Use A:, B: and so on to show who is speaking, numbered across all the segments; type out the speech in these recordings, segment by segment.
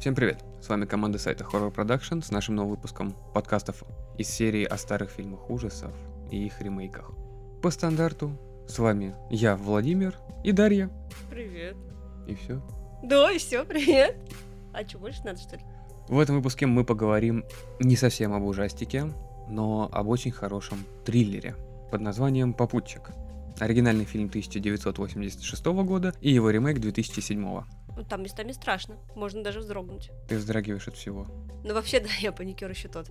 A: Всем привет! С вами команда сайта Horror Production с нашим новым выпуском подкастов из серии о старых фильмах ужасов и их ремейках. По стандарту с вами я, Владимир и Дарья.
B: Привет.
A: И все.
B: Да, и все, привет. А что, больше надо, что ли?
A: В этом выпуске мы поговорим не совсем об ужастике, но об очень хорошем триллере под названием «Попутчик». Оригинальный фильм 1986 года и его ремейк 2007 года.
B: Ну, там местами страшно. Можно даже вздрогнуть.
A: Ты вздрагиваешь от всего.
B: Ну, вообще, да, я паникер еще тот.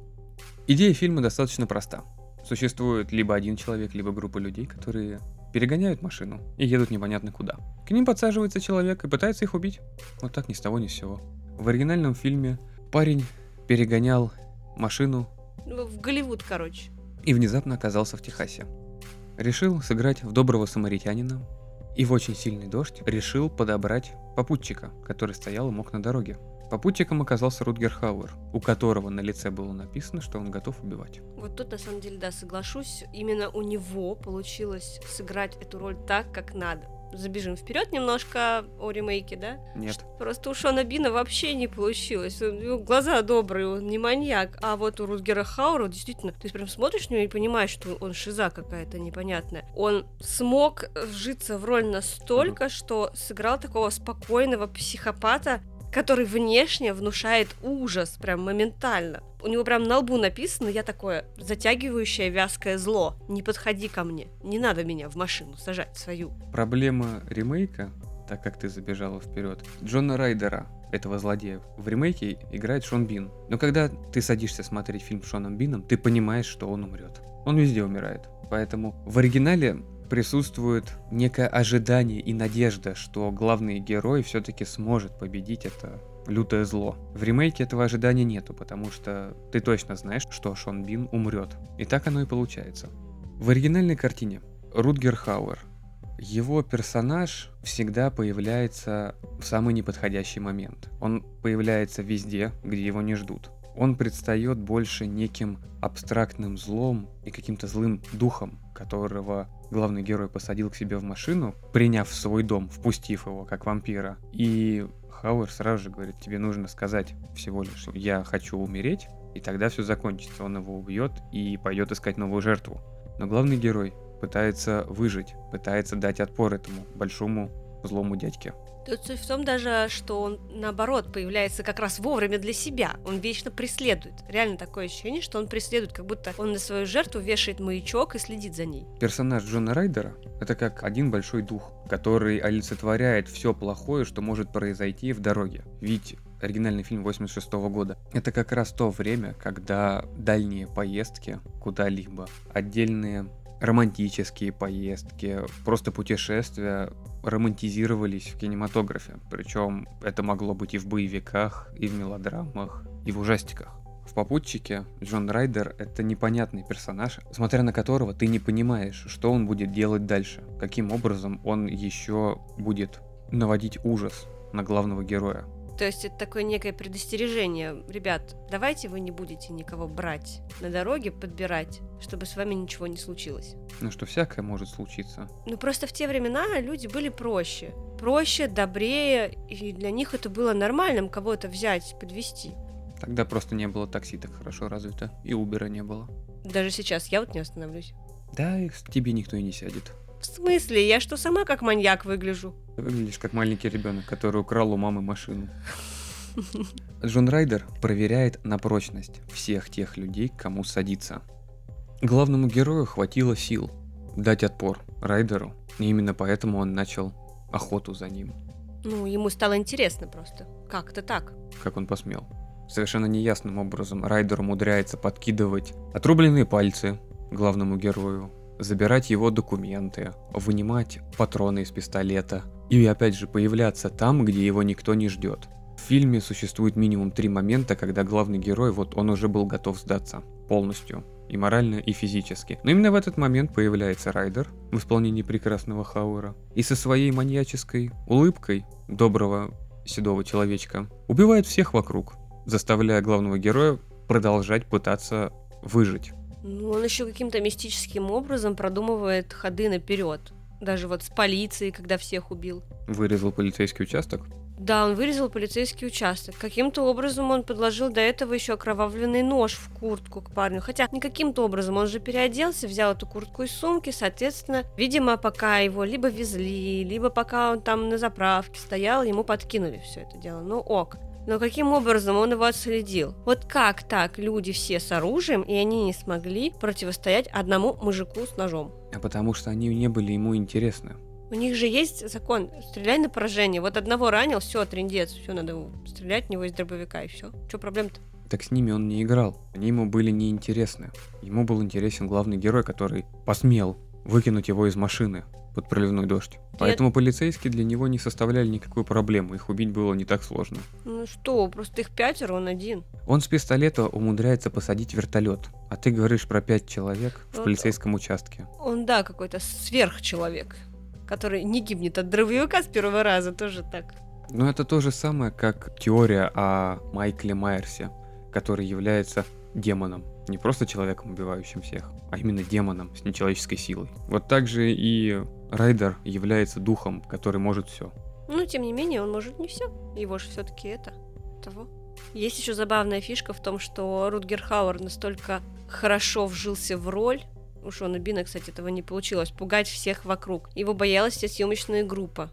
A: Идея фильма достаточно проста. Существует либо один человек, либо группа людей, которые перегоняют машину и едут непонятно куда. К ним подсаживается человек и пытается их убить. Вот так ни с того ни с сего. В оригинальном фильме парень перегонял машину
B: Ну, в Голливуд, короче.
A: и внезапно оказался в Техасе. Решил сыграть в доброго самаритянина и в очень сильный дождь решил подобрать попутчика, который стоял и мог на дороге. Попутчиком оказался Рутгер Хауэр, у которого на лице было написано, что он готов убивать.
B: Вот тут, на самом деле, да, соглашусь. Именно у него получилось сыграть эту роль так, как надо. Забежим вперед немножко о ремейке, да?
A: Нет,
B: Просто у Шона Бина вообще не получилось. Него глаза добрые, он не маньяк. А вот у Рутгера Хаура действительно, ты прям смотришь на него и понимаешь, что он шиза какая-то непонятная. Он смог вжиться в роль настолько, что сыграл такого спокойного психопата, который внешне внушает ужас прям моментально. У него прям на лбу написано, я такое затягивающее вязкое зло. Не подходи ко мне. Не надо меня в машину сажать свою.
A: проблема ремейка, так как ты забежала вперед, Джона Райдера, этого злодея, в ремейке играет Шон Бин. Но когда ты садишься смотреть фильм с Шоном Бином, ты понимаешь, что он умрет. Он везде умирает. Поэтому в оригинале присутствует некое ожидание и надежда, что главный герой все-таки сможет победить это лютое зло. В ремейке этого ожидания нету, потому что ты точно знаешь, что Шон Бин умрет. И так оно и получается. В оригинальной картине Рутгер Хауэр. Его персонаж всегда появляется в самый неподходящий момент. Он появляется везде, где его не ждут. Он предстает больше неким абстрактным злом и каким-то злым духом, которого главный герой посадил к себе в машину, приняв в свой дом, впустив его как вампира. И Хауэр сразу же говорит, тебе нужно сказать всего лишь, я хочу умереть, и тогда все закончится. Он его убьет и пойдет искать новую жертву. Но главный герой пытается выжить, пытается дать отпор этому большому злому дядьке.
B: Тут суть в том даже, что он, наоборот, появляется как раз вовремя для себя. Он вечно преследует. Реально такое ощущение, что он преследует, как будто он на свою жертву вешает маячок и следит за ней.
A: Персонаж Джона Райдера — это как один большой дух, который олицетворяет все плохое, что может произойти в дороге. Ведь оригинальный фильм 86 года. Это как раз то время, когда дальние поездки куда-либо, отдельные романтические поездки, просто путешествия романтизировались в кинематографе. Причем это могло быть и в боевиках, и в мелодрамах, и в ужастиках. В «Попутчике» Джон Райдер — это непонятный персонаж, смотря на которого ты не понимаешь, что он будет делать дальше, каким образом он еще будет наводить ужас на главного героя.
B: То есть это такое некое предостережение. Ребят, давайте вы не будете никого брать на дороге, подбирать, чтобы с вами ничего не случилось.
A: Ну что всякое может случиться.
B: Ну просто в те времена люди были проще. Проще, добрее, и для них это было нормальным кого-то взять, подвести.
A: Тогда просто не было такси так хорошо развито, и Убера не было.
B: Даже сейчас я вот не остановлюсь.
A: Да, к тебе никто и не сядет.
B: В смысле? Я что, сама как маньяк выгляжу?
A: Ты выглядишь как маленький ребенок, который украл у мамы машину. Джон Райдер проверяет на прочность всех тех людей, кому садится. Главному герою хватило сил дать отпор Райдеру, и именно поэтому он начал охоту за ним,
B: Ну, ему стало интересно просто. Как-то так.
A: как он посмел. Совершенно неясным образом Райдер умудряется подкидывать отрубленные пальцы главному герою, забирать его документы, вынимать патроны из пистолета и опять же появляться там, где его никто не ждет. В фильме существует минимум три момента, когда главный герой, вот он уже был готов сдаться полностью, и морально, и физически. Но именно в этот момент появляется Райдер в исполнении прекрасного Хауэра и со своей маньяческой улыбкой доброго седого человечка убивает всех вокруг, заставляя главного героя продолжать пытаться выжить.
B: Ну, он еще каким-то мистическим образом продумывает ходы наперед. Даже вот с полицией, когда всех убил.
A: Вырезал полицейский участок.
B: Да, он вырезал полицейский участок. Каким-то образом он подложил до этого еще окровавленный нож в куртку к парню. Хотя не каким-то образом, он же переоделся, взял эту куртку из сумки, соответственно, видимо, пока его либо везли, либо пока он там на заправке стоял, ему подкинули все это дело. Ну ок. Но каким образом он его отследил? Вот как так люди все с оружием, и они не смогли противостоять одному мужику с ножом?
A: А потому что они не были ему интересны.
B: У них же есть закон, стреляй на поражение. Вот одного ранил, все, трендец, все, надо стрелять в него из дробовика, и все. Что проблема-то?
A: Так с ними он не играл. Они ему были неинтересны. Ему был интересен главный герой, который посмел выкинуть его из машины под проливной дождь. Поэтому полицейские для него не составляли никакой проблемы, их убить было не так сложно.
B: Ну что, просто их пятеро, он один.
A: Он с пистолета умудряется посадить вертолет, а ты говоришь про пять человек в
B: Вот.
A: полицейском участке.
B: Он, да, какой-то сверхчеловек, который не гибнет от дробовика с первого раза, тоже так.
A: Но это то же самое, как теория о Майкле Майерсе, который является демоном. Не просто человеком, убивающим всех, а именно демоном с нечеловеческой силой. Вот так же и Райдер является духом, который может все.
B: Но, тем не менее, он может не все. Его же все-таки это того. Есть еще забавная фишка в том, что Рутгер Хауэр настолько хорошо вжился в роль, у Шона Бина, кстати, этого не получилось, пугать всех вокруг. Его боялась вся съемочная группа.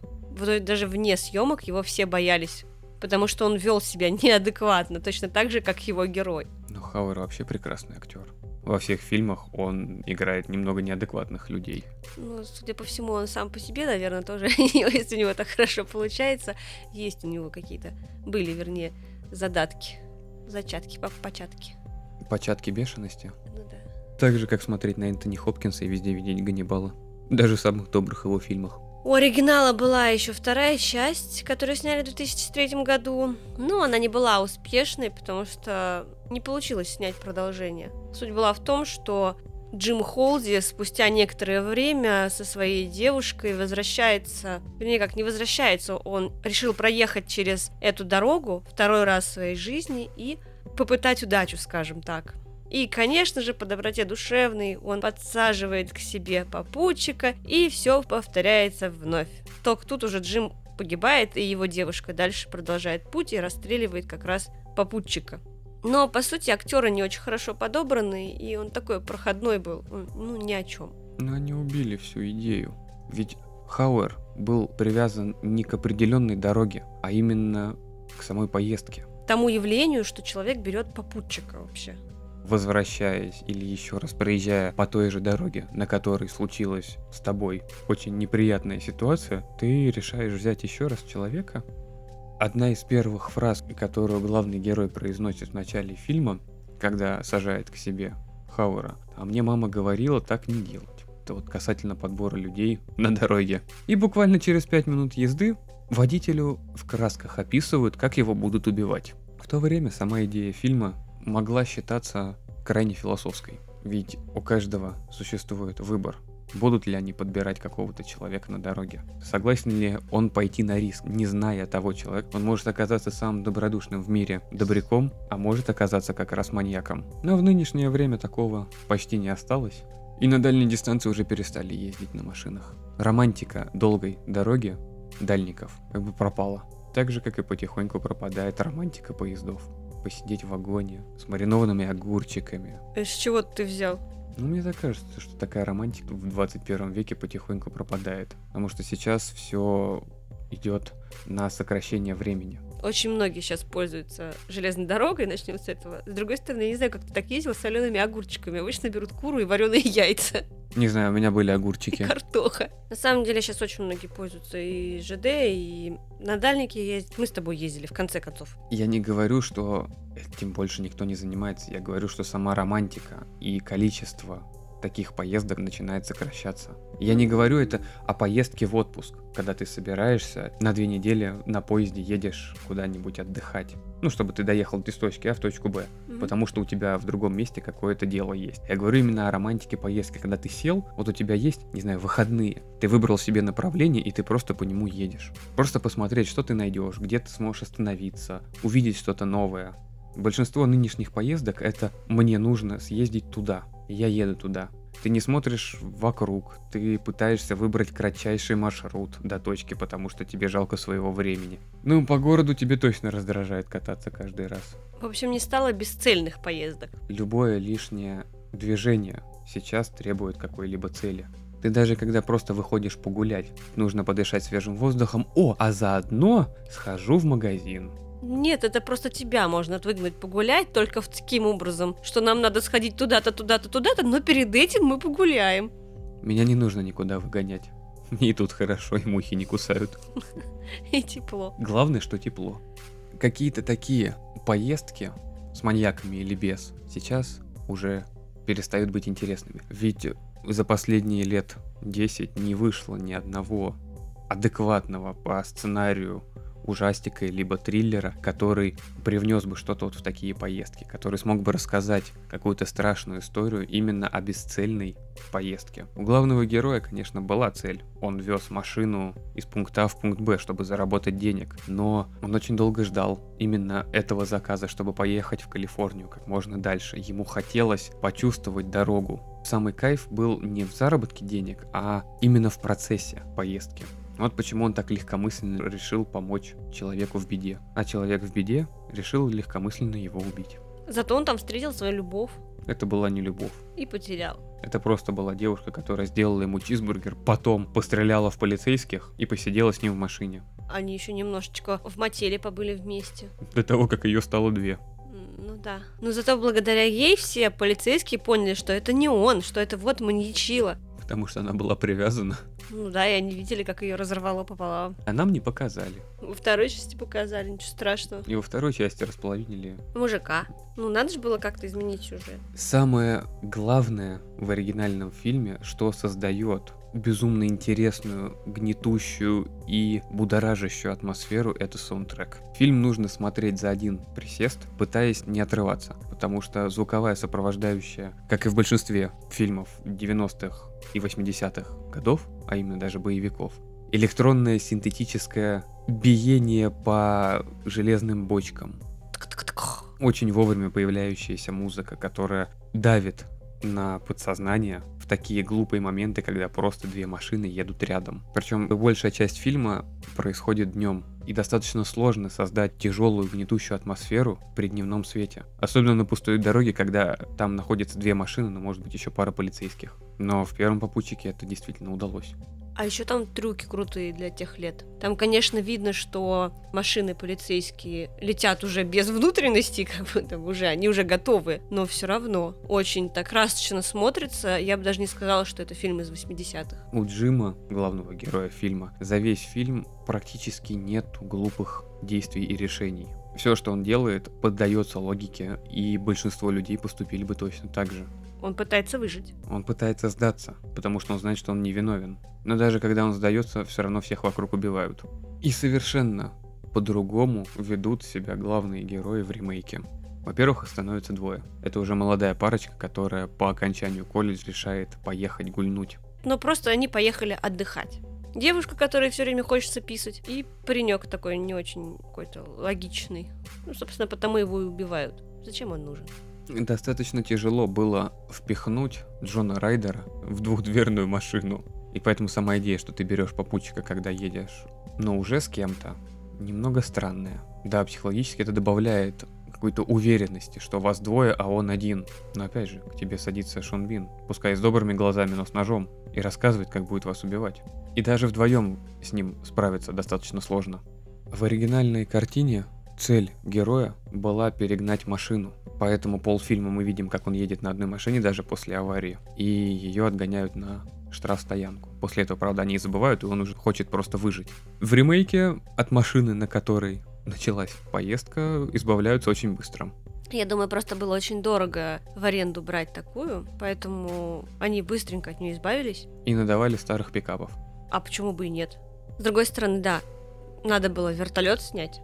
B: Даже вне съемок его все боялись, потому что он вел себя неадекватно, точно так же, как его герой.
A: Но Хауэр вообще прекрасный актер. Во всех фильмах он играет немного неадекватных людей.
B: Ну, судя по всему, он сам по себе, наверное, тоже, если у него так хорошо получается, есть у него какие-то, были, вернее, задатки, зачатки, по- початки.
A: Початки бешености.
B: Ну да.
A: Так же, как смотреть на Энтони Хопкинса и везде видеть Ганнибала. Даже в самых добрых его фильмах.
B: У оригинала была еще вторая часть, которую сняли в 2003 году. Но она не была успешной, потому что не получилось снять продолжение. Суть была в том, что Джим Холди спустя некоторое время со своей девушкой возвращается, вернее как не возвращается, он решил проехать через эту дорогу второй раз в своей жизни и попытать удачу, скажем так. И, конечно же, по доброте душевной он подсаживает к себе попутчика, и все повторяется вновь. Только тут уже Джим погибает, и его девушка дальше продолжает путь и расстреливает как раз попутчика. Но, по сути, актеры не очень хорошо подобраны, и он такой проходной был, ну, ни о чем.
A: Но они убили всю идею. Ведь Хауэр был привязан не к определенной дороге, а именно к самой поездке.
B: Тому явлению, что человек берет попутчика вообще.
A: Возвращаясь или еще раз проезжая по той же дороге, на которой случилась с тобой очень неприятная ситуация, ты решаешь взять еще раз человека. Одна из первых фраз, которую главный герой произносит в начале фильма, когда сажает к себе Хауэра, а мне мама говорила так не делать. Это вот касательно подбора людей на дороге. И буквально через 5 минут езды водителю в красках описывают, как его будут убивать. В то время сама идея фильма могла считаться крайне философской. Ведь у каждого существует выбор. Будут ли они подбирать какого-то человека на дороге? Согласен ли он пойти на риск, не зная того человека? Он может оказаться самым добродушным в мире добряком, а может оказаться как раз маньяком. Но в нынешнее время такого почти не осталось. И на дальней дистанции уже перестали ездить на машинах. Романтика долгой дороги дальников как бы пропала. Так же, как и потихоньку пропадает романтика поездов. Посидеть в вагоне с маринованными огурчиками.
B: С чего ты взял?
A: Ну, мне так кажется, что такая романтика в 21 веке потихоньку пропадает. Потому что сейчас все идет на сокращение времени.
B: Очень многие сейчас пользуются железной дорогой, начнем с этого. С другой стороны, я не знаю, как ты так ездил с солеными огурчиками. Обычно берут куру и вареные яйца.
A: Не знаю, у меня были
B: И
A: огурчики.
B: картоха. На самом деле сейчас очень многие пользуются и ЖД, и на дальнике ездят. Мы с тобой ездили, в конце концов.
A: Я не говорю, что этим больше никто не занимается. Я говорю, что сама романтика и количество таких поездок начинает сокращаться. Я не говорю это о поездке в отпуск, когда ты собираешься на две недели на поезде едешь куда-нибудь отдыхать. Ну, чтобы ты доехал из точки А в точку Б.
B: Мгм.
A: потому что у тебя в другом месте какое-то дело есть. Я говорю именно о романтике поездки, когда ты сел, вот у тебя есть, не знаю, выходные, ты выбрал себе направление, и ты просто по нему едешь. Просто посмотреть, что ты найдешь, где ты сможешь остановиться, увидеть что-то новое. Большинство нынешних поездок это мне нужно съездить туда, я еду туда. Ты не смотришь вокруг, ты пытаешься выбрать кратчайший маршрут до точки, потому что тебе жалко своего времени. Ну, по городу тебе точно раздражает кататься каждый раз.
B: В общем, не стало бесцельных поездок.
A: Любое лишнее движение сейчас требует какой-либо цели. Ты даже когда просто выходишь погулять, нужно подышать свежим воздухом. О, а заодно схожу в магазин.
B: Нет, это просто тебя можно выгнать погулять только в таким образом, что нам надо сходить туда-то, туда-то, туда-то, но перед этим мы погуляем.
A: Меня не нужно никуда выгонять. Мне и тут хорошо, и мухи не кусают.
B: И тепло.
A: Главное, что тепло. Какие-то такие поездки с маньяками или без сейчас уже перестают быть интересными. Ведь за последние лет 10 не вышло ни одного адекватного по сценарию ужастика либо триллера, который привнес бы что-то вот в такие поездки, который смог бы рассказать какую-то страшную историю именно о бесцельной поездке. У главного героя, конечно, была цель. Он вез машину из пункта А в пункт Б, чтобы заработать денег, но он очень долго ждал именно этого заказа, чтобы поехать в Калифорнию как можно дальше. Ему хотелось почувствовать дорогу. Самый кайф был не в заработке денег, а именно в процессе поездки. Вот почему он так легкомысленно решил помочь человеку в беде. А человек в беде решил легкомысленно его убить.
B: Зато он там встретил свою любовь
A: Это была не любовь.
B: и потерял.
A: Это просто была девушка, которая сделала ему чизбургер, потом постреляла в полицейских и посидела с ним в машине.
B: Они еще немножечко в мотеле побыли вместе.
A: До того, как ее стало две.
B: Ну да. Но зато благодаря ей все полицейские поняли, что это не он, что это вот маньячила.
A: Потому что она была привязана.
B: Ну да, и они видели, как ее разорвало пополам.
A: А нам не показали.
B: Во второй части показали, ничего страшного.
A: И во второй части располовинили.
B: Мужика. Ну надо же было как-то изменить сюжет.
A: Самое главное в оригинальном фильме, что создает безумно интересную, гнетущую и будоражащую атмосферу, это саундтрек. Фильм нужно смотреть за один присест, пытаясь не отрываться, потому что звуковая сопровождающая, как и в большинстве фильмов 90-х и 80-х годов, а именно даже боевиков, электронное синтетическое биение по железным бочкам, очень вовремя появляющаяся музыка, которая давит на подсознание в такие глупые моменты, когда просто две машины едут рядом. Причем большая часть фильма происходит днем, и достаточно сложно создать тяжелую гнетущую атмосферу при дневном свете. Особенно на пустой дороге, когда там находятся две машины, но может быть еще пара полицейских. Но в первом попутчике это действительно удалось.
B: А еще там трюки крутые для тех лет. Там, конечно, видно, что машины полицейские летят уже без внутренностей, как бы уже, они уже готовы. Но все равно очень так красочно смотрится. Я бы даже не сказала, что это фильм из 80-х.
A: У Джима, главного героя фильма, за весь фильм практически нет глупых действий и решений. Все, что он делает, поддается логике, и большинство людей поступили бы точно так же.
B: Он пытается выжить.
A: Он пытается сдаться, потому что он знает, что он невиновен. Но даже когда он сдается, все равно всех вокруг убивают. И совершенно по-другому ведут себя главные герои в ремейке. Во-первых, их становится двое. Это уже молодая парочка, которая по окончанию колледж решает поехать гульнуть.
B: Но просто они поехали отдыхать. Девушка, которой все время хочется писать, и паренек такой не очень какой-то логичный. Ну, собственно, потому его и убивают. Зачем он нужен?
A: Достаточно тяжело было впихнуть Джона Райдера в двухдверную машину. И поэтому сама идея, что ты берешь попутчика, когда едешь, но уже с кем-то, немного странная. Да, психологически это добавляет какой-то уверенности, что вас двое, а он один. Но опять же, к тебе садится Шон Бин, пускай с добрыми глазами, но с ножом, и рассказывает, как будет вас убивать. И даже вдвоем с ним справиться достаточно сложно. В оригинальной картине цель героя была перегнать машину. Поэтому полфильма мы видим, как он едет на одной машине даже после аварии. И ее отгоняют на штрафстоянку. После этого, правда, они забывают, и он уже хочет просто выжить. В ремейке от машины, на которой началась поездка, избавляются очень быстро.
B: Я думаю, просто было очень дорого в аренду брать такую, поэтому они быстренько от нее избавились.
A: И надавали старых пикапов.
B: А почему бы и нет? С другой стороны, да, надо было вертолет снять.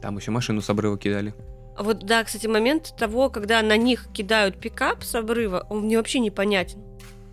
A: Там еще машину с обрыва кидали.
B: Вот да, кстати, момент того, когда на них кидают пикап с обрыва, он мне вообще непонятен.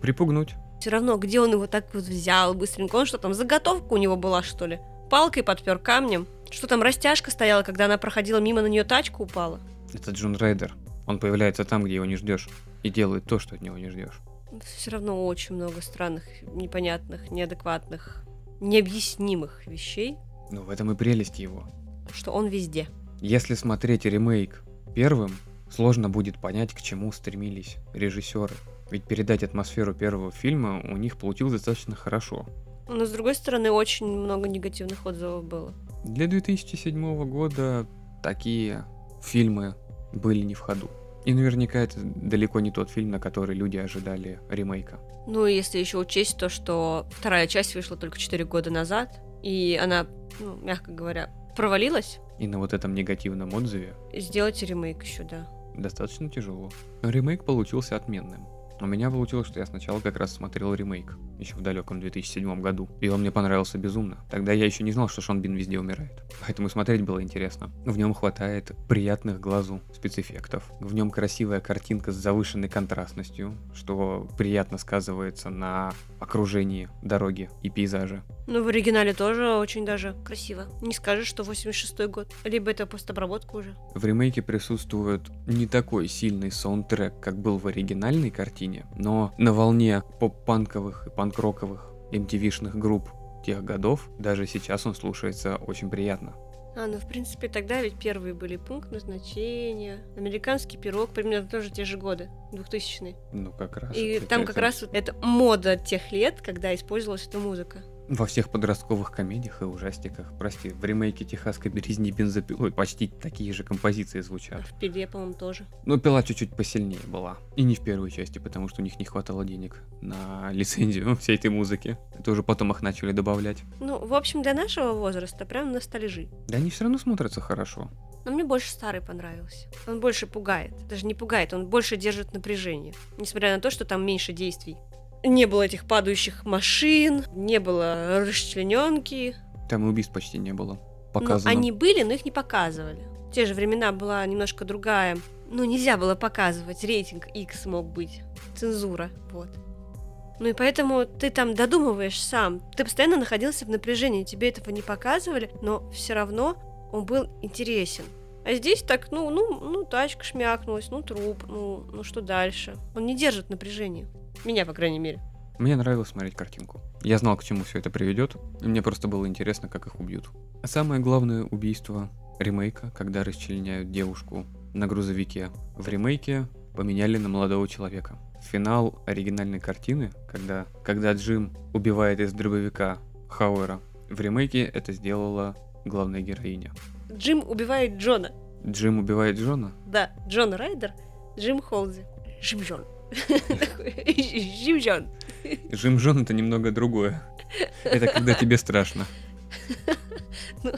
A: Припугнуть.
B: Все равно, где он его так вот взял быстренько? Он что там, заготовка у него была, что ли? Палкой подпер камнем? Что там, растяжка стояла, когда она проходила мимо, на нее тачка упала?
A: Это Джон Райдер. Он появляется там, где его не ждешь. И делает то, что от него не ждешь.
B: Все равно очень много странных, непонятных, неадекватных, необъяснимых вещей,
A: Ну, в этом и прелесть его.
B: что он везде.
A: Если смотреть ремейк первым, сложно будет понять, к чему стремились режиссеры. Ведь передать атмосферу первого фильма у них получилось достаточно хорошо.
B: Но, с другой стороны, очень много негативных отзывов было.
A: Для 2007 года такие фильмы были не в ходу. И наверняка это далеко не тот фильм, на который люди ожидали ремейка.
B: Ну, и если еще учесть то, что вторая часть вышла только 4 года назад, и она, ну, мягко говоря, провалилась,
A: И на вот этом негативном отзыве
B: сделать ремейк еще, да.
A: достаточно тяжело. Но ремейк получился отменным. У меня получилось, что я сначала как раз смотрел ремейк, еще в далеком 2007 году, и он мне понравился безумно. Тогда я еще не знал, что Шон Бин везде умирает, поэтому смотреть было интересно. В нем хватает приятных глазу спецэффектов, в нем красивая картинка с завышенной контрастностью, что приятно сказывается на окружении дороги и пейзажа.
B: Ну, в оригинале тоже очень даже красиво. Не скажешь, что 86-й год. Либо это постобработка уже.
A: В ремейке присутствует не такой сильный саундтрек, как был в оригинальной картине, но на волне поп-панковых и панк-роковых MTV-шных групп тех годов, даже сейчас он слушается очень приятно.
B: А, ну, в принципе, тогда ведь первые были пункт назначения, американский пирог, примерно тоже те же годы, 2000-е.
A: Ну, как раз.
B: И там как раз вот эта мода тех лет, когда использовалась эта музыка.
A: Во всех подростковых комедиях и ужастиках, прости, в ремейке «Техасской березни бензопилой» почти такие же композиции звучат.
B: в пиле, по-моему, тоже.
A: Но пила чуть-чуть посильнее была. И не в первой части, потому что у них не хватало денег на лицензию всей этой музыки. Это уже потом их начали добавлять.
B: Ну, в общем, для нашего возраста прям ностальжи.
A: Да они все равно смотрятся хорошо.
B: Но мне больше старый понравился. Он больше пугает. Даже не пугает, он больше держит напряжение. Несмотря на то, что там меньше действий. Не было этих падающих машин, не было расчлененки.
A: Там и убийств почти не было.
B: Ну,
A: Показано.
B: они были, но их не показывали. В те же времена была немножко другая. Ну, нельзя было показывать. Рейтинг X мог быть. Цензура. Вот. Ну и поэтому ты там додумываешь сам. Ты постоянно находился в напряжении. Тебе этого не показывали, но все равно он был интересен. А здесь так, ну, ну, ну, тачка шмякнулась, ну, труп, ну, ну, что дальше? Он не держит напряжения. Меня, по крайней мере.
A: Мне нравилось смотреть картинку. Я знал, к чему все это приведет, и мне просто было интересно, как их убьют. А самое главное убийство ремейка, когда расчленяют девушку на грузовике. В ремейке поменяли на молодого человека. Финал оригинальной картины, когда, когда Джим убивает из дробовика Хауэра, в ремейке это сделала главная героиня.
B: Джим убивает Джона.
A: Джим убивает Джона,
B: Да, Джон Райдер, Джим Холзи. Джим Джон. Джим Джон
A: это немного другое. Это когда тебе страшно.
B: Ну.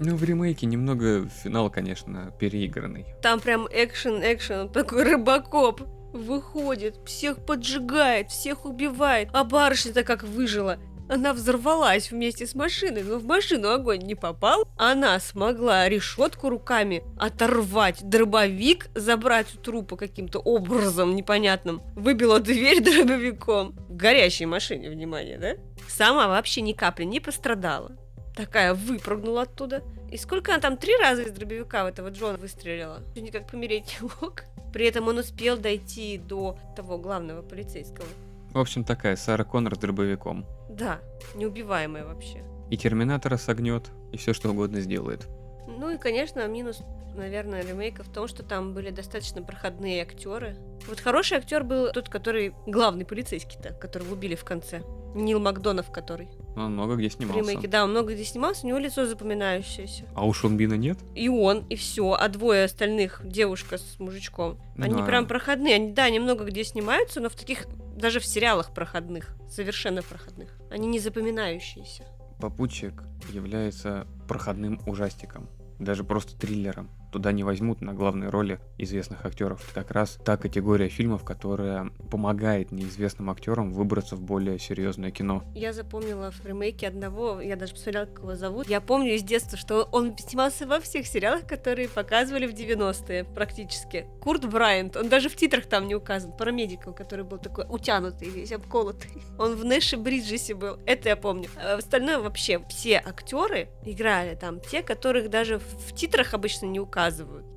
A: Ну, в ремейке немного финал, конечно, переигранный.
B: Там прям экшен, экшен, такой рыбакоп выходит, всех поджигает, всех убивает. А барышня-то как выжила. Она взорвалась вместе с машиной, но в машину огонь не попал. Она смогла решетку руками оторвать, дробовик забрать у трупа каким-то образом непонятным. Выбила дверь дробовиком. В горящей машине, внимание, да? Сама вообще ни капли не пострадала. Такая выпрыгнула оттуда. И сколько она там, три раза из дробовика в этого Джона выстрелила? Никак помереть не мог. При этом он успел дойти до того главного полицейского.
A: В общем, такая Сара Коннор с дробовиком.
B: Да, неубиваемая вообще.
A: И Терминатора согнет, и все что угодно сделает.
B: Ну и, конечно, минус, наверное, ремейка в том, что там были достаточно проходные актеры. Вот хороший актер был тот, который главный полицейский-то, которого убили в конце. Нил Макдонов, который
A: Он много где
B: в
A: снимался.
B: ремейке. Да, он много где снимался, у него лицо запоминающееся.
A: А у Шонбина нет?
B: И он, и все, а двое остальных, девушка с мужичком, они
A: Да.
B: прям проходные. Они, да, немного где снимаются, но в таких, даже в сериалах проходных, совершенно проходных. Они не запоминающиеся.
A: Попутчик является проходным ужастиком. Даже просто триллером. Туда не возьмут на главной роли известных актеров. Как раз та категория фильмов, которая помогает неизвестным актерам выбраться в более серьезное кино.
B: Я запомнила в ремейке одного, я даже посмотрела, как его зовут. Я помню из детства, что он снимался во всех сериалах, которые показывали в 90-е практически. Курт Брайант, он даже в титрах там не указан. Парамедикл, который был такой утянутый, весь обколотый. Он в Нэше Бриджесе был, это я помню. А остальное вообще, все актеры играли там, те, которых даже в титрах обычно не указывают.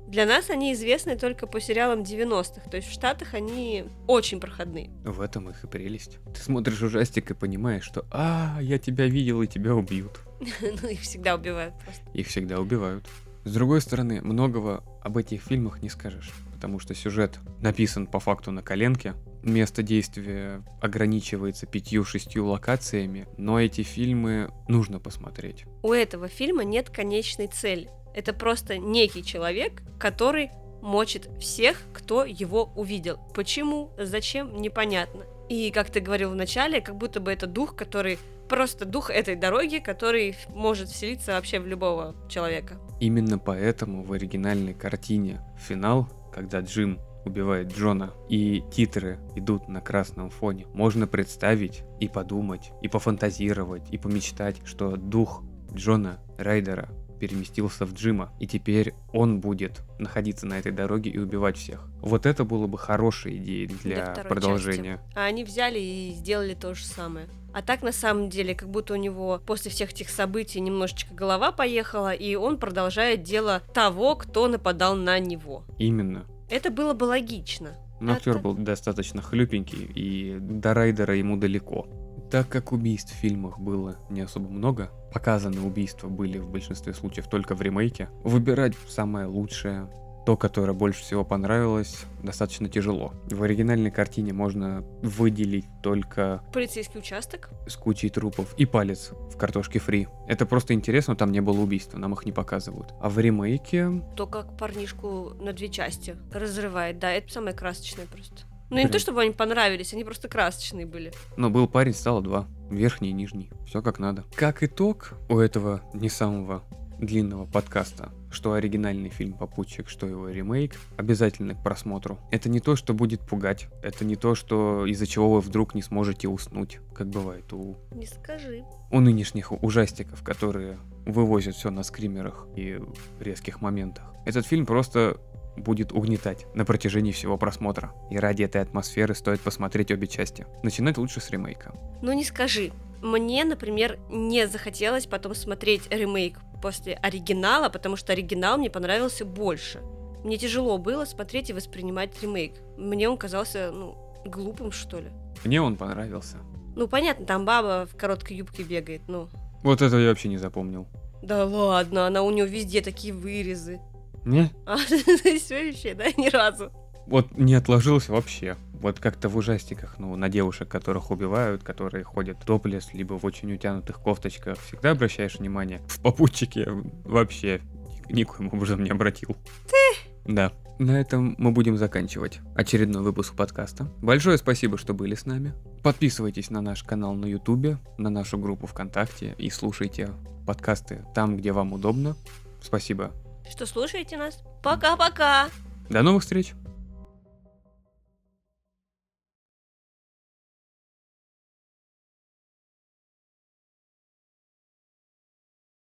B: Для нас они известны только по сериалам 90-х, то есть в Штатах они очень проходные.
A: В этом их и прелесть. Ты смотришь ужастик и понимаешь, что «А, я тебя видел, и тебя убьют».
B: Ну, их всегда убивают просто.
A: Их всегда убивают. С другой стороны, многого об этих фильмах не скажешь, потому что сюжет написан по факту на коленке, место действия ограничивается пятью-шестью локациями, но эти фильмы нужно посмотреть.
B: У этого фильма нет конечной цели. Это просто некий человек, который мочит всех, кто его увидел. Почему, зачем, непонятно. И, как ты говорил в начале, как будто бы это дух, который просто дух этой дороги, который может вселиться вообще в любого человека.
A: Именно поэтому в оригинальной картине финал, когда Джим убивает Джона, и титры идут на красном фоне, можно представить и подумать, и пофантазировать, и помечтать, что дух Джона Райдера переместился в Джима, и теперь он будет находиться на этой дороге и убивать всех. Вот это было бы хорошей идеей для,
B: второй
A: продолжения.
B: части. А они взяли и сделали то же самое. А так, на самом деле, как будто у него после всех этих событий немножечко голова поехала, и он продолжает дело того, кто нападал на него.
A: Именно.
B: Это было бы логично.
A: Но актер был достаточно хлюпенький, и до Райдера ему далеко. Так как убийств в фильмах было не особо много, показаны убийства были в большинстве случаев только в ремейке, выбирать самое лучшее, то, которое больше всего понравилось, достаточно тяжело. В оригинальной картине можно выделить только
B: Полицейский участок.
A: с кучей трупов и палец в картошке фри. Это просто интересно, там не было убийства, нам их не показывают. А в ремейке
B: То, как парнишку на две части разрывает, да, это самое красочное просто. Ну, не то, чтобы они понравились, они просто красочные были.
A: Но был парень, стало два. Верхний и нижний. Все как надо. Как итог у этого не самого длинного подкаста, что оригинальный фильм «Попутчик», что его ремейк, обязательно к просмотру. Это не то, что будет пугать. Это не то, что из-за чего вы вдруг не сможете уснуть, как бывает у,
B: Не скажи.
A: у нынешних ужастиков, которые вывозят все на скримерах и резких моментах. Этот фильм просто будет угнетать на протяжении всего просмотра. И ради этой атмосферы стоит посмотреть обе части. Начинать лучше с ремейка.
B: Ну, не скажи. Мне, например, не захотелось потом смотреть ремейк после оригинала, потому что оригинал мне понравился больше. Мне тяжело было смотреть и воспринимать ремейк. Мне он казался, ну, глупым, что ли.
A: Мне он понравился.
B: Ну, понятно, там баба в короткой юбке бегает, ну.
A: Вот это я вообще не запомнил.
B: Да ладно, она у нее везде такие вырезы.
A: Не?
B: А, все вообще, да, ни разу.
A: Вот не отложился вообще. Вот как-то в ужастиках, ну, на девушек, которых убивают, которые ходят топлес, либо в очень утянутых кофточках, всегда обращаешь внимание. В попутчике вообще никоим образом не обратил. Да. На этом мы будем заканчивать очередной выпуск подкаста. Большое спасибо, что были с нами. Подписывайтесь на наш канал на Ютубе, на нашу группу ВКонтакте и слушайте подкасты там, где вам удобно. Спасибо.
B: Что слушаете нас? Пока-пока!
A: До новых встреч!